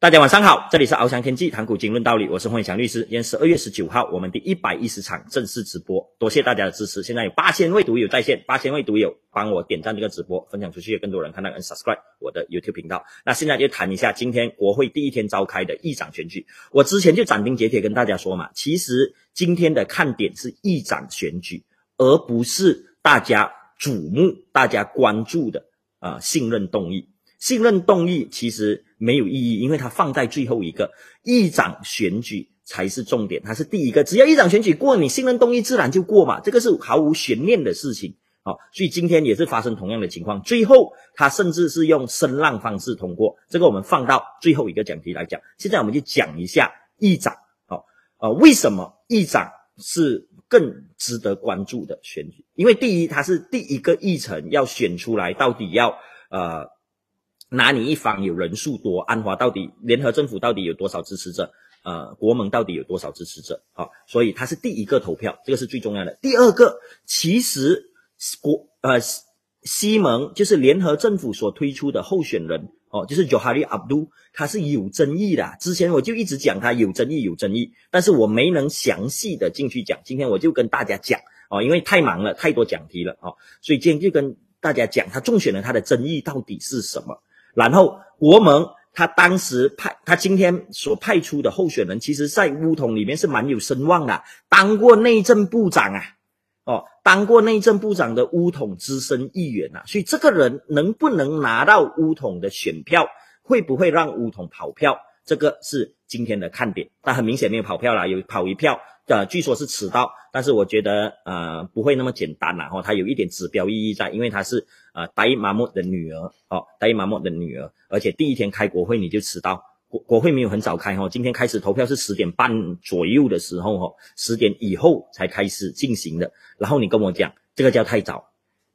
大家晚上好，这里是翱翔天际谈股经论道理，我是黄翔律师。今天十二月十九号，我们第一百一十场正式直播，多谢大家的支持。现在有八千位读友在线，八千位读友帮我点赞这个直播，分享出去，更多人看到跟 subscribe 我的 YouTube 频道。那现在就谈一下今天国会第一天召开的议长选举。我之前就斩钉截铁跟大家说嘛，其实今天的看点是议长选举，而不是大家瞩目、大家关注的啊信任动议。信任动议其实没有意义，因为它放在最后一个议长选举才是重点，它是第一个。只要议长选举过，你信任动议自然就过嘛，这个是毫无悬念的事情。好，所以今天也是发生同样的情况，最后他甚至是用声浪方式通过。这个我们放到最后一个讲题来讲。现在我们就讲一下议长。好，呃，为什么议长是更值得关注的选举？因为第一，它是第一个议程要选出来，到底要呃。哪里一方有人数多？安华到底联合政府到底有多少支持者？呃，国盟到底有多少支持者？好，所以他是第一个投票，这个是最重要的。第二个，其实国呃西蒙就是联合政府所推出的候选人哦，就是 Johari Abdul，他是有争议的。之前我就一直讲他有争议，有争议，但是我没能详细的进去讲。今天我就跟大家讲哦，因为太忙了，太多讲题了哦，所以今天就跟大家讲他中选了他的争议到底是什么。然后国盟他当时派他今天所派出的候选人，其实在乌统里面是蛮有声望的，当过内政部长啊，哦，当过内政部长的乌统资深议员啊，所以这个人能不能拿到乌统的选票，会不会让乌统跑票，这个是今天的看点。但很明显没有跑票啦，有跑一票。呃，据说是迟到，但是我觉得呃不会那么简单啦，哈，它有一点指标意义在，因为她是呃达伊麻木的女儿，哦，达伊麻木的女儿，而且第一天开国会你就迟到，国国会没有很早开哈，今天开始投票是十点半左右的时候哈，十点以后才开始进行的，然后你跟我讲这个叫太早，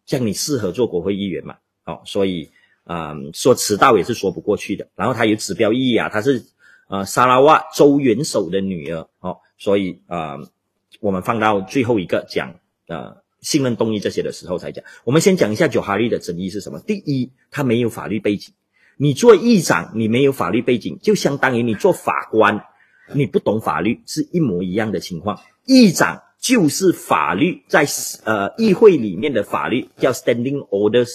像你适合做国会议员嘛，哦，所以嗯说迟到也是说不过去的，然后它有指标意义啊，它是呃沙拉瓦州元首的女儿，哦。所以啊，我们放到最后一个讲呃信任动议这些的时候才讲。我们先讲一下九哈利的争议是什么？第一，他没有法律背景。你做议长，你没有法律背景，就相当于你做法官，你不懂法律，是一模一样的情况。议长就是法律在呃议会里面的法律叫 Standing Orders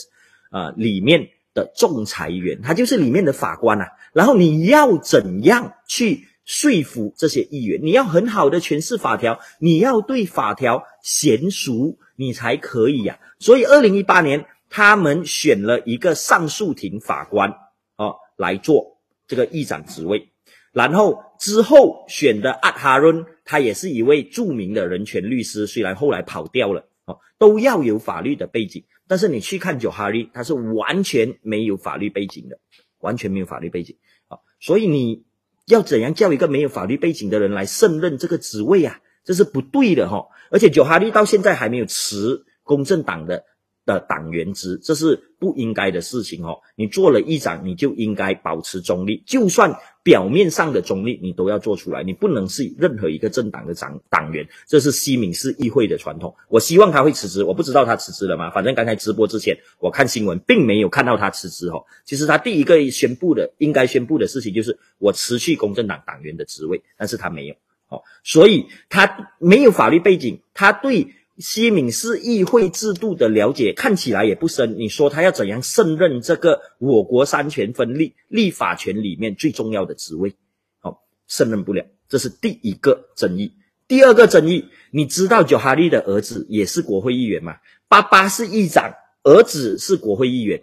呃里面的仲裁员，他就是里面的法官啊。然后你要怎样去？说服这些议员，你要很好的诠释法条，你要对法条娴熟，你才可以呀。所以，二零一八年他们选了一个上诉庭法官啊来做这个议长职位，然后之后选的阿哈伦，他也是一位著名的人权律师，虽然后来跑掉了哦，都要有法律的背景。但是你去看九哈利，他是完全没有法律背景的，完全没有法律背景啊，所以你。要怎样叫一个没有法律背景的人来胜任这个职位啊？这是不对的哈！而且九哈利到现在还没有辞公正党的的党员职，这是不应该的事情哦。你做了议长，你就应该保持中立，就算表面上的中立，你都要做出来。你不能是任何一个政党的党党员，这是西敏市议会的传统。我希望他会辞职，我不知道他辞职了吗？反正刚才直播之前，我看新闻并没有看到他辞职哦。其实他第一个宣布的应该宣布的事情就是我辞去公正党党员的职位，但是他没有哦，所以他没有法律背景，他对。西敏市议会制度的了解看起来也不深。你说他要怎样胜任这个我国三权分立、立法权里面最重要的职位？好，胜任不了，这是第一个争议。第二个争议，你知道九哈利的儿子也是国会议员吗？爸爸是议长，儿子是国会议员，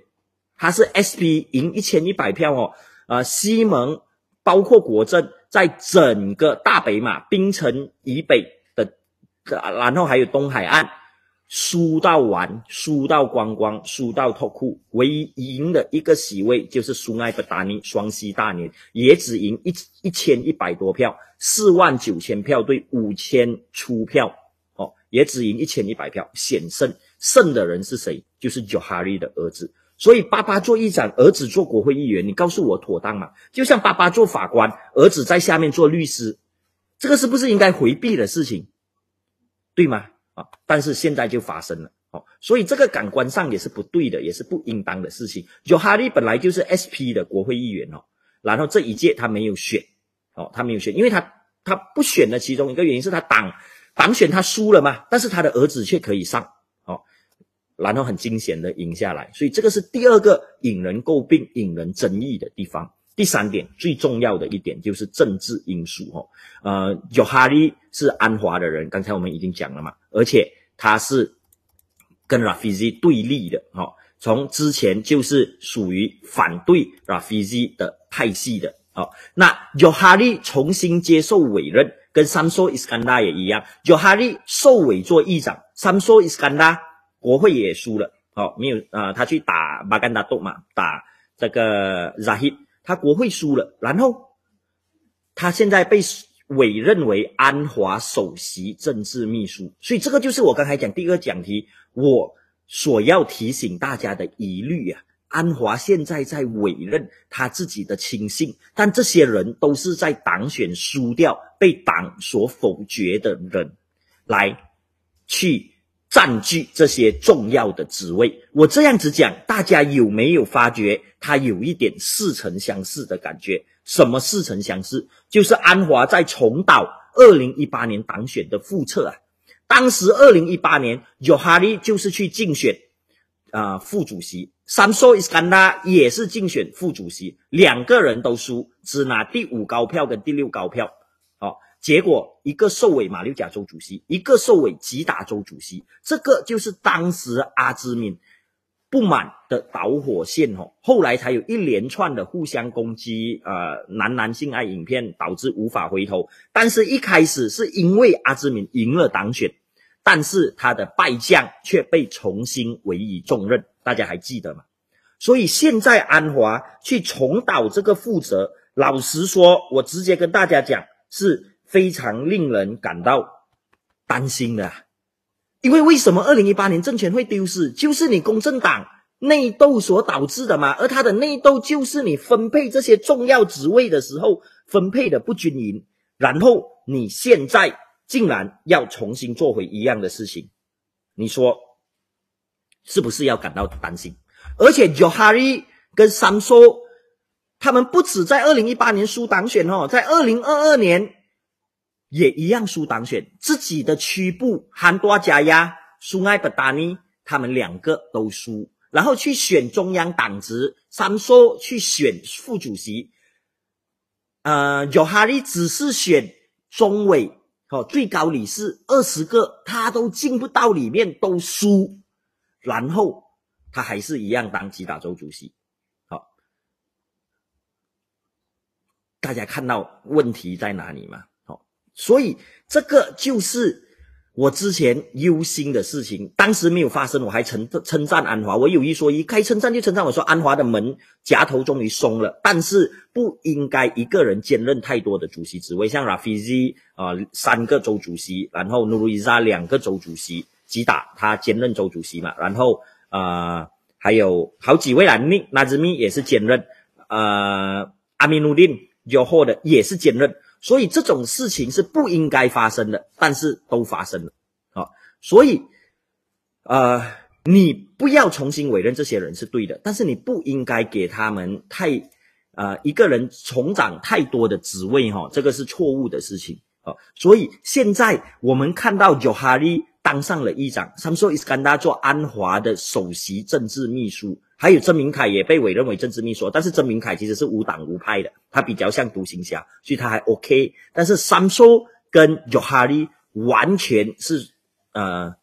他是 SP 赢一千一百票哦。啊，西蒙包括国政，在整个大北马、槟城以北。然后还有东海岸，输到完，输到光光，输到脱裤，唯一赢的一个席位就是苏埃布达尼双溪大年，也只赢一一千一百多票，四万九千票对五千出票，哦，也只赢一千一百票，险胜，胜的人是谁？就是 Johari 的儿子。所以爸爸做议长，儿子做国会议员，你告诉我妥当吗？就像爸爸做法官，儿子在下面做律师，这个是不是应该回避的事情？对吗？啊，但是现在就发生了，哦，所以这个感官上也是不对的，也是不应当的事情。有哈利本来就是 SP 的国会议员哦，然后这一届他没有选，哦，他没有选，因为他他不选的其中一个原因是他党党选他输了嘛，但是他的儿子却可以上，哦，然后很惊险的赢下来，所以这个是第二个引人诟病、引人争议的地方。第三点最重要的一点就是政治因素，哦，呃，尤哈利是安华的人，刚才我们已经讲了嘛，而且他是跟 Rafizi 对立的，哦。从之前就是属于反对 Rafizi 的派系的，哦，那 Johari 重新接受委任，跟 Samso Iskandar 也一样，Johari 受委做议长，Samso Iskandar 国会也输了，哦，没有啊，他去打巴干达多嘛，打这个 Zahid，他国会输了，然后他现在被委任为安华首席政治秘书，所以这个就是我刚才讲第一个讲题，我。所要提醒大家的疑虑啊，安华现在在委任他自己的亲信，但这些人都是在党选输掉、被党所否决的人，来去占据这些重要的职位。我这样子讲，大家有没有发觉他有一点似曾相识的感觉？什么似曾相识？就是安华在重蹈二零一八年党选的覆辙啊。当时二零一八年，尤哈利就是去竞选啊副主席，三索伊斯干达也是竞选副主席，两个人都输，只拿第五高票跟第六高票。好，结果一个受委马六甲州主席，一个受委吉打州主席，这个就是当时阿兹敏不满的导火线哦。后来才有一连串的互相攻击，呃，男男性爱影片导致无法回头。但是一开始是因为阿兹敏赢了党选。但是他的败将却被重新委以重任，大家还记得吗？所以现在安华去重蹈这个覆辙，老实说，我直接跟大家讲，是非常令人感到担心的。因为为什么二零一八年政权会丢失，就是你公正党内斗所导致的嘛？而他的内斗就是你分配这些重要职位的时候分配的不均匀，然后你现在。竟然要重新做回一样的事情，你说是不是要感到担心？而且 Johari 跟 Samso 他们不止在二零一八年输党选哦，在二零二二年也一样输党选，自己的区部韩多加亚、苏埃布达尼他们两个都输，然后去选中央党职，Samso 去选副主席，呃，Johari 只是选中委。好，最高理事二十个，他都进不到里面，都输，然后他还是一样当吉打州主席。好，大家看到问题在哪里吗？所以这个就是。我之前忧心的事情，当时没有发生，我还称称赞安华。我有一说一，该称赞就称赞。我说安华的门夹头终于松了，但是不应该一个人兼任太多的主席职位，像 Rafizi 啊三个州主席，然后 Nuriza 两个州主席，吉打他兼任州主席嘛，然后呃还有好几位啦，纳纳兹米也是兼任，呃阿米努丁 Johor 的也是兼任。所以这种事情是不应该发生的，但是都发生了，啊，所以，呃，你不要重新委任这些人是对的，但是你不应该给他们太，呃，一个人重掌太多的职位，哈，这个是错误的事情，啊，所以现在我们看到有哈利当上了议长，Samso Iskandar 做安华的首席政治秘书。还有曾明凯也被委任为政治秘书，但是曾明凯其实是无党无派的，他比较像独行侠，所以他还 OK。但是 Samso 跟 Johari 完全是呃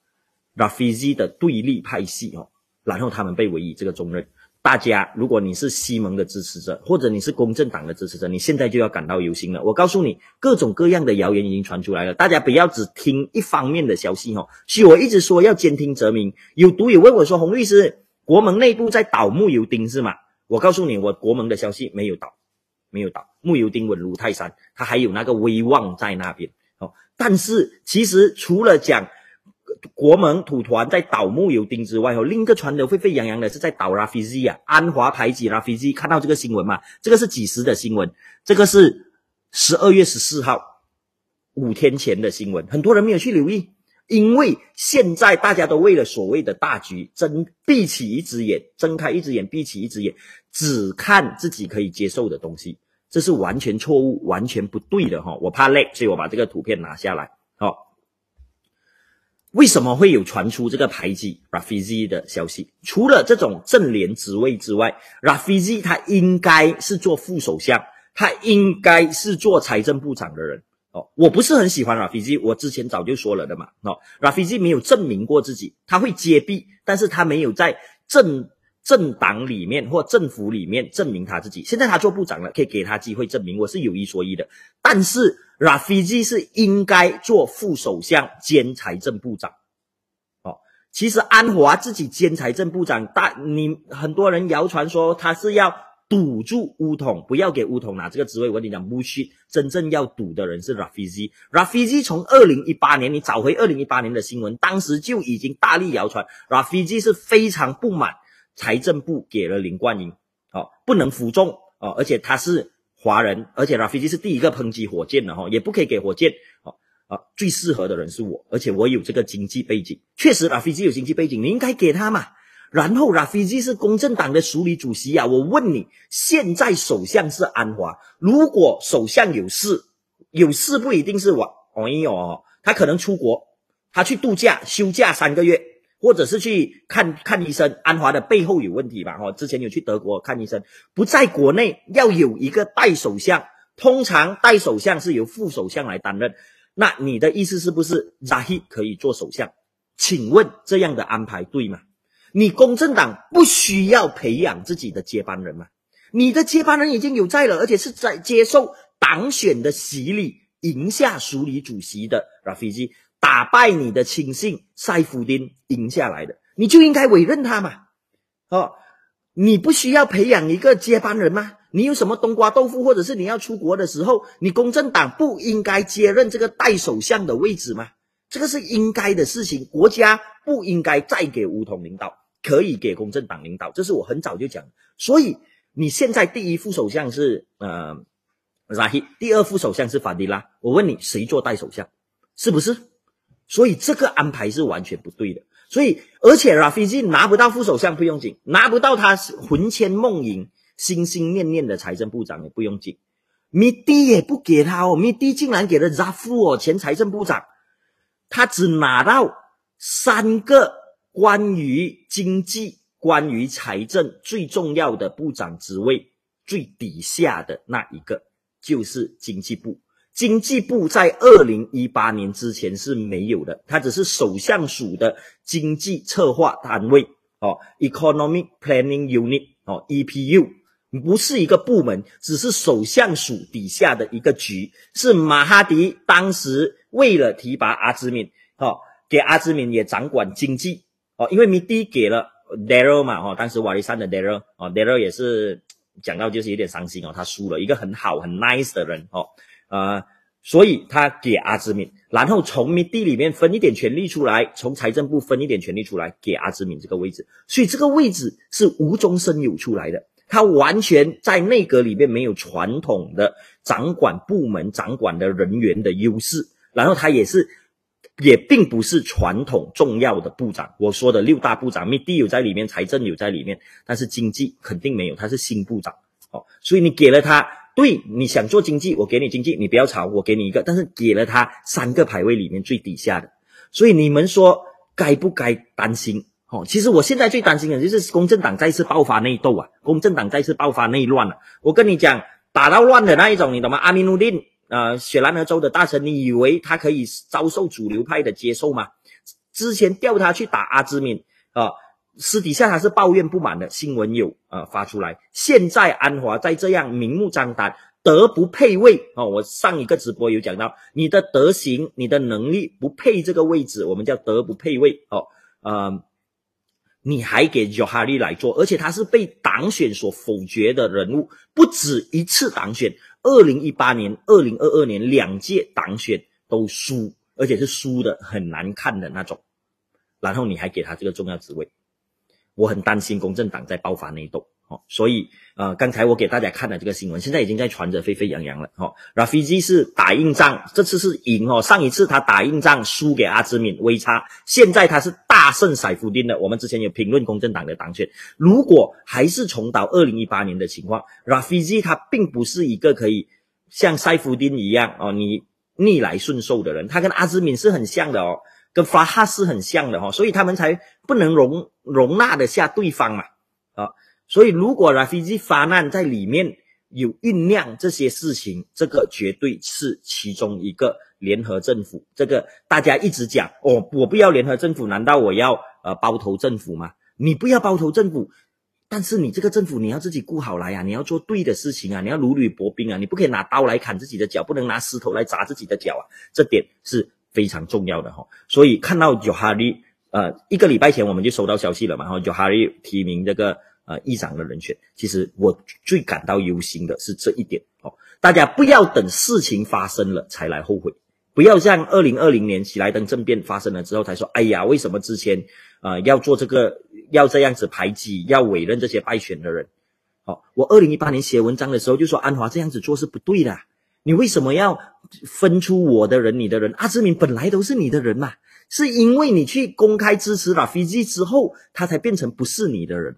Rafizi 的对立派系哦，然后他们被委以这个重任。大家如果你是西蒙的支持者，或者你是公正党的支持者，你现在就要感到忧心了。我告诉你，各种各样的谣言已经传出来了，大家不要只听一方面的消息哦。所以我一直说要兼听则明。有读友问我说：“洪律师。”国盟内部在倒木油丁是吗？我告诉你，我国盟的消息没有倒，没有倒，木油丁稳如泰山，他还有那个威望在那边。哦，但是其实除了讲国盟土团在倒木油丁之外，哦，另一个传得沸沸扬扬的是在倒拉菲兹啊，安华排挤拉菲兹，看到这个新闻吗？这个是几时的新闻？这个是十二月十四号，五天前的新闻，很多人没有去留意。因为现在大家都为了所谓的大局，睁闭起一只眼，睁开一只眼，闭起一只眼，只看自己可以接受的东西。这是完全错误、完全不对的哈。我怕累，所以我把这个图片拿下来。为什么会有传出这个排挤 Rafizi 的消息？除了这种正联职位之外，Rafizi 他应该是做副首相，他应该是做财政部长的人。哦，我不是很喜欢 Rafizi，我之前早就说了的嘛。哦，Rafizi 没有证明过自己，他会接臂，但是他没有在政政党里面或政府里面证明他自己。现在他做部长了，可以给他机会证明，我是有一说一的。但是 Rafizi 是应该做副首相兼财政部长。哦，其实安华自己兼财政部长，大你很多人谣传说他是要。堵住乌统，不要给乌统拿这个职位。我跟你讲，不许真正要堵的人是 Rafizi。Rafizi 从二零一八年，你找回二零一八年的新闻，当时就已经大力谣传，Rafizi 是非常不满财政部给了林冠英，哦，不能服众，哦，而且他是华人，而且 Rafi 是第一个抨击火箭的，哈，也不可以给火箭，哦，啊，最适合的人是我，而且我有这个经济背景，确实 Rafi 有经济背景，你应该给他嘛。然后 Rafi 是公正党的署理主席啊！我问你，现在首相是安华，如果首相有事，有事不一定是我，哦哦，他可能出国，他去度假休假三个月，或者是去看看医生。安华的背后有问题吧？哈，之前有去德国看医生，不在国内，要有一个代首相，通常代首相是由副首相来担任。那你的意思是不是 Zahid 可以做首相？请问这样的安排对吗？你公正党不需要培养自己的接班人吗？你的接班人已经有在了，而且是在接受党选的洗礼，赢下署理主席的 Rafizi，打败你的亲信塞夫丁赢下来的，你就应该委任他嘛。哦，你不需要培养一个接班人吗？你有什么冬瓜豆腐，或者是你要出国的时候，你公正党不应该接任这个代首相的位置吗？这个是应该的事情，国家不应该再给吴统领导。可以给公正党领导，这是我很早就讲。所以你现在第一副首相是呃拉希，第二副首相是法迪拉。我问你，谁做代首相？是不是？所以这个安排是完全不对的。所以而且拉菲基拿不到副首相不用紧，拿不到他魂牵梦萦、心心念念的财政部长也不用紧。米蒂也不给他哦，米蒂竟然给了扎夫哦，前财政部长，他只拿到三个。关于经济、关于财政最重要的部长职位，最底下的那一个就是经济部。经济部在二零一八年之前是没有的，它只是首相署的经济策划单位哦，Economic Planning Unit 哦，EPU 不是一个部门，只是首相署底下的一个局。是马哈迪当时为了提拔阿兹敏，哦，给阿兹敏也掌管经济。哦，因为米蒂给了 Daryl 嘛，哦，当时瓦利山的 Daryl，哦，Daryl 也是讲到就是有点伤心哦，他输了一个很好很 nice 的人，哦，呃，所以他给阿兹敏，然后从米地里面分一点权利出来，从财政部分一点权利出来给阿兹敏这个位置，所以这个位置是无中生有出来的，他完全在内阁里面没有传统的掌管部门、掌管的人员的优势，然后他也是。也并不是传统重要的部长，我说的六大部长，密地有在里面，财政有在里面，但是经济肯定没有，他是新部长，哦，所以你给了他，对，你想做经济，我给你经济，你不要吵，我给你一个，但是给了他三个排位里面最底下的，所以你们说该不该担心？哦，其实我现在最担心的就是公正党再次爆发内斗啊，公正党再次爆发内乱了，我跟你讲，打到乱的那一种，你懂吗？阿米努丁。呃，雪兰莪州的大臣，你以为他可以遭受主流派的接受吗？之前调他去打阿兹敏啊，私底下他是抱怨不满的，新闻有啊发出来。现在安华在这样明目张胆、德不配位哦，我上一个直播有讲到，你的德行、你的能力不配这个位置，我们叫德不配位哦。呃，你还给 Johari 来做，而且他是被党选所否决的人物，不止一次党选。二零一八年、二零二二年两届党选都输，而且是输的很难看的那种。然后你还给他这个重要职位，我很担心公正党在爆发内斗。哦，所以呃，刚才我给大家看了这个新闻，现在已经在传着沸沸扬扬了。哦，Rafizi 是打硬仗，这次是赢哦。上一次他打硬仗输给阿兹敏微差，现在他是大胜塞夫丁的。我们之前有评论公正党的当选，如果还是重蹈二零一八年的情况，Rafizi 他并不是一个可以像塞夫丁一样哦，你逆来顺受的人，他跟阿兹敏是很像的哦，跟法哈是很像的哈，所以他们才不能容容纳得下对方嘛啊，所以如果 Rafizi 发难在里面。有酝酿这些事情，这个绝对是其中一个联合政府。这个大家一直讲，哦，我不要联合政府，难道我要呃包头政府吗？你不要包头政府，但是你这个政府你要自己顾好来呀，你要做对的事情啊，你要如履薄冰啊，你不可以拿刀来砍自己的脚，不能拿石头来砸自己的脚啊，这点是非常重要的哈。所以看到 Johari，呃，一个礼拜前我们就收到消息了嘛，然后 Johari 提名这个。呃，议长的人选，其实我最感到忧心的是这一点哦。大家不要等事情发生了才来后悔，不要像二零二零年喜来登政变发生了之后才说，哎呀，为什么之前啊要做这个，要这样子排挤，要委任这些败选的人？哦，我二零一八年写文章的时候就说安华这样子做是不对的，你为什么要分出我的人，你的人？阿志明本来都是你的人嘛，是因为你去公开支持了飞机之后，他才变成不是你的人。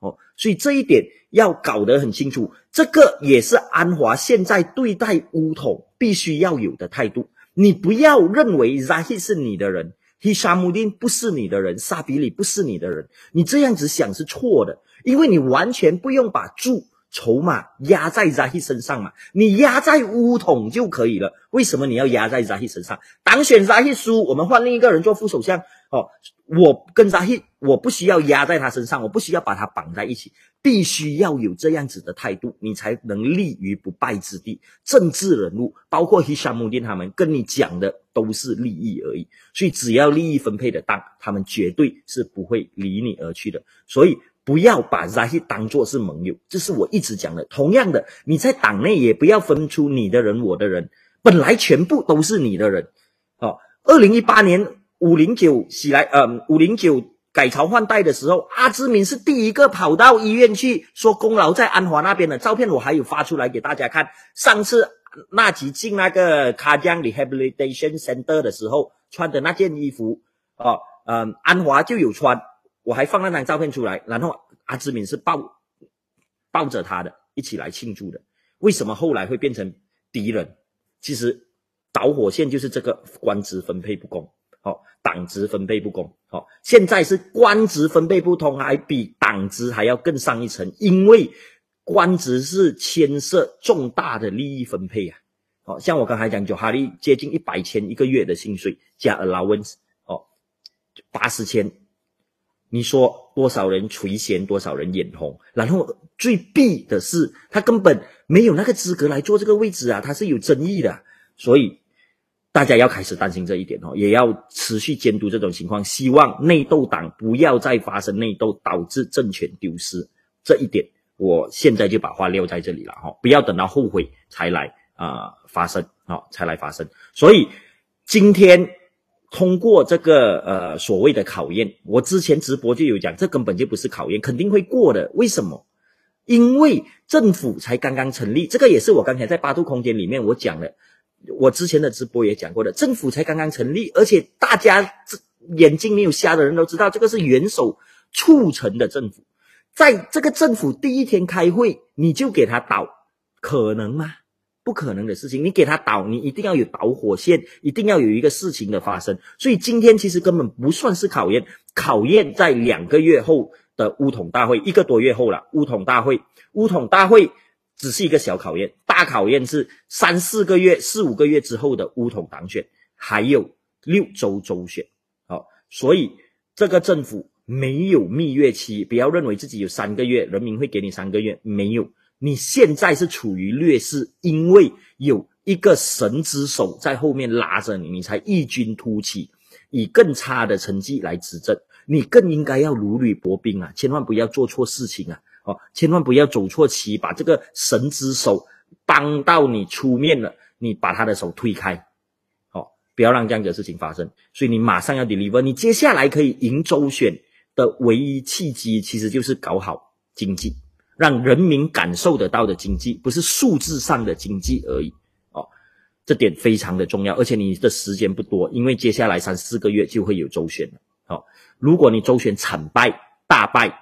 哦，所以这一点要搞得很清楚，这个也是安华现在对待乌统必须要有的态度。你不要认为 ZA 是你的人，Hishamuddin 不是你的人，沙比里不是你的人，你这样子想是错的，因为你完全不用把注筹码压在 Zahi 身上嘛，你压在乌统就可以了。为什么你要压在 Zahi 身上？当选 Zahi 输，我们换另一个人做副首相。哦，我跟扎希，我不需要压在他身上，我不需要把他绑在一起，必须要有这样子的态度，你才能立于不败之地。政治人物，包括希沙穆丁他们，跟你讲的都是利益而已，所以只要利益分配的当，他们绝对是不会离你而去的。所以不要把扎希当做是盟友，这是我一直讲的。同样的，你在党内也不要分出你的人，我的人，本来全部都是你的人。哦，二零一八年。五零九起来，呃，五零九改朝换代的时候，阿兹敏是第一个跑到医院去说功劳在安华那边的照片，我还有发出来给大家看。上次那吉进那个卡江 rehabilitation center 的时候穿的那件衣服，哦，嗯，安华就有穿，我还放那张照片出来。然后阿兹敏是抱抱着他的一起来庆祝的。为什么后来会变成敌人？其实导火线就是这个官职分配不公。好，党职分配不公。好，现在是官职分配不通，还比党职还要更上一层，因为官职是牵涉重大的利益分配啊。好，像我刚才讲，就哈利接近一百千一个月的薪水加 allowance，哦，八十千，你说多少人垂涎，多少人眼红？然后最弊的是，他根本没有那个资格来做这个位置啊，他是有争议的，所以。大家要开始担心这一点哦，也要持续监督这种情况，希望内斗党不要再发生内斗，导致政权丢失。这一点，我现在就把话撂在这里了哈，不要等到后悔才来啊发生啊才来发生。所以今天通过这个呃所谓的考验，我之前直播就有讲，这根本就不是考验，肯定会过的。为什么？因为政府才刚刚成立，这个也是我刚才在八度空间里面我讲的。我之前的直播也讲过的，政府才刚刚成立，而且大家眼睛没有瞎的人都知道，这个是元首促成的政府。在这个政府第一天开会，你就给他倒，可能吗？不可能的事情。你给他倒，你一定要有导火线，一定要有一个事情的发生。所以今天其实根本不算是考验，考验在两个月后的乌统大会，一个多月后了。乌统大会，乌统大会。只是一个小考验，大考验是三四个月、四五个月之后的乌统党选，还有六州州选。好，所以这个政府没有蜜月期，不要认为自己有三个月，人民会给你三个月，没有。你现在是处于劣势，因为有一个神之手在后面拉着你，你才异军突起，以更差的成绩来执政。你更应该要如履薄冰啊，千万不要做错事情啊。哦，千万不要走错棋，把这个神之手帮到你出面了，你把他的手推开，哦，不要让这样的事情发生。所以你马上要 deliver，你接下来可以赢周选的唯一契机，其实就是搞好经济，让人民感受得到的经济，不是数字上的经济而已。哦，这点非常的重要，而且你的时间不多，因为接下来三四个月就会有周选了。哦，如果你周选惨败大败，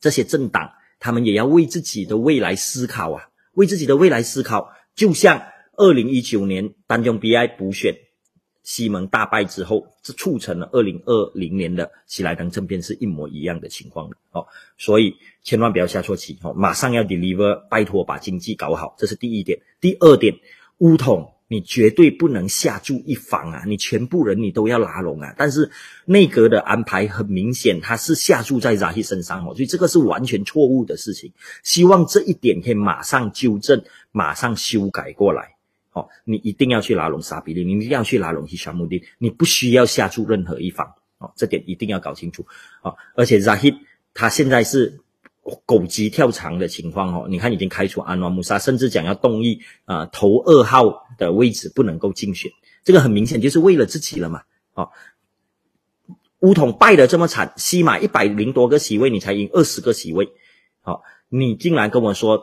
这些政党他们也要为自己的未来思考啊，为自己的未来思考。就像二零一九年单中 BI 补选。西蒙大败之后，这促成了二零二零年的喜来登政变是一模一样的情况的哦，所以千万不要下错棋哦，马上要 deliver，拜托把经济搞好，这是第一点。第二点，乌统你绝对不能下注一方啊，你全部人你都要拉拢啊。但是内阁的安排很明显，他是下注在扎希身上哦，所以这个是完全错误的事情。希望这一点可以马上纠正，马上修改过来。哦，你一定要去拉拢沙比利，你一定要去拉拢希沙穆丁，你不需要下注任何一方。哦，这点一定要搞清楚。哦，而且 Zahid 他现在是狗急跳墙的情况哦，你看已经开除安瓦穆萨，甚至讲要动议啊投二号的位置不能够竞选，这个很明显就是为了自己了嘛。哦，乌统败得这么惨，西马一百零多个席位，你才赢二十个席位。好，你竟然跟我说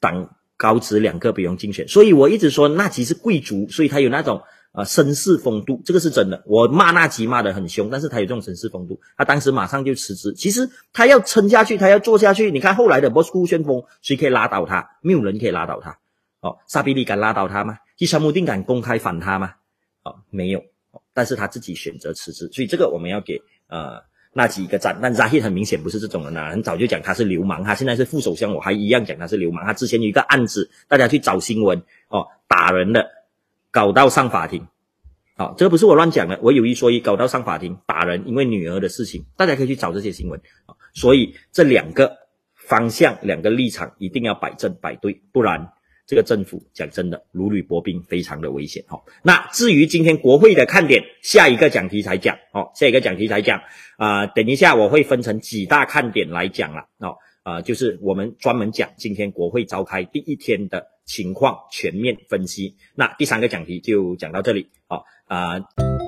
党。高职两个不用竞选，所以我一直说纳吉是贵族，所以他有那种呃绅士风度，这个是真的。我骂纳吉骂得很凶，但是他有这种绅士风度。他当时马上就辞职，其实他要撑下去，他要做下去。你看后来的波斯库旋风，谁可以拉倒他？没有人可以拉倒他。哦，沙比利敢拉倒他吗？伊沙姆丁敢公开反他吗？哦，没有。但是他自己选择辞职，所以这个我们要给呃。那几个站，但扎希很明显不是这种人啊，很早就讲他是流氓，他现在是副首相，我还一样讲他是流氓。他之前有一个案子，大家去找新闻哦，打人的，搞到上法庭，好，这个不是我乱讲的，我有一说一，搞到上法庭打人，因为女儿的事情，大家可以去找这些新闻啊。所以这两个方向，两个立场一定要摆正摆对，不然。这个政府讲真的如履薄冰，非常的危险哈。那至于今天国会的看点，下一个讲题才讲哦，下一个讲题才讲啊。等一下我会分成几大看点来讲了哦，啊，就是我们专门讲今天国会召开第一天的情况，全面分析。那第三个讲题就讲到这里好啊。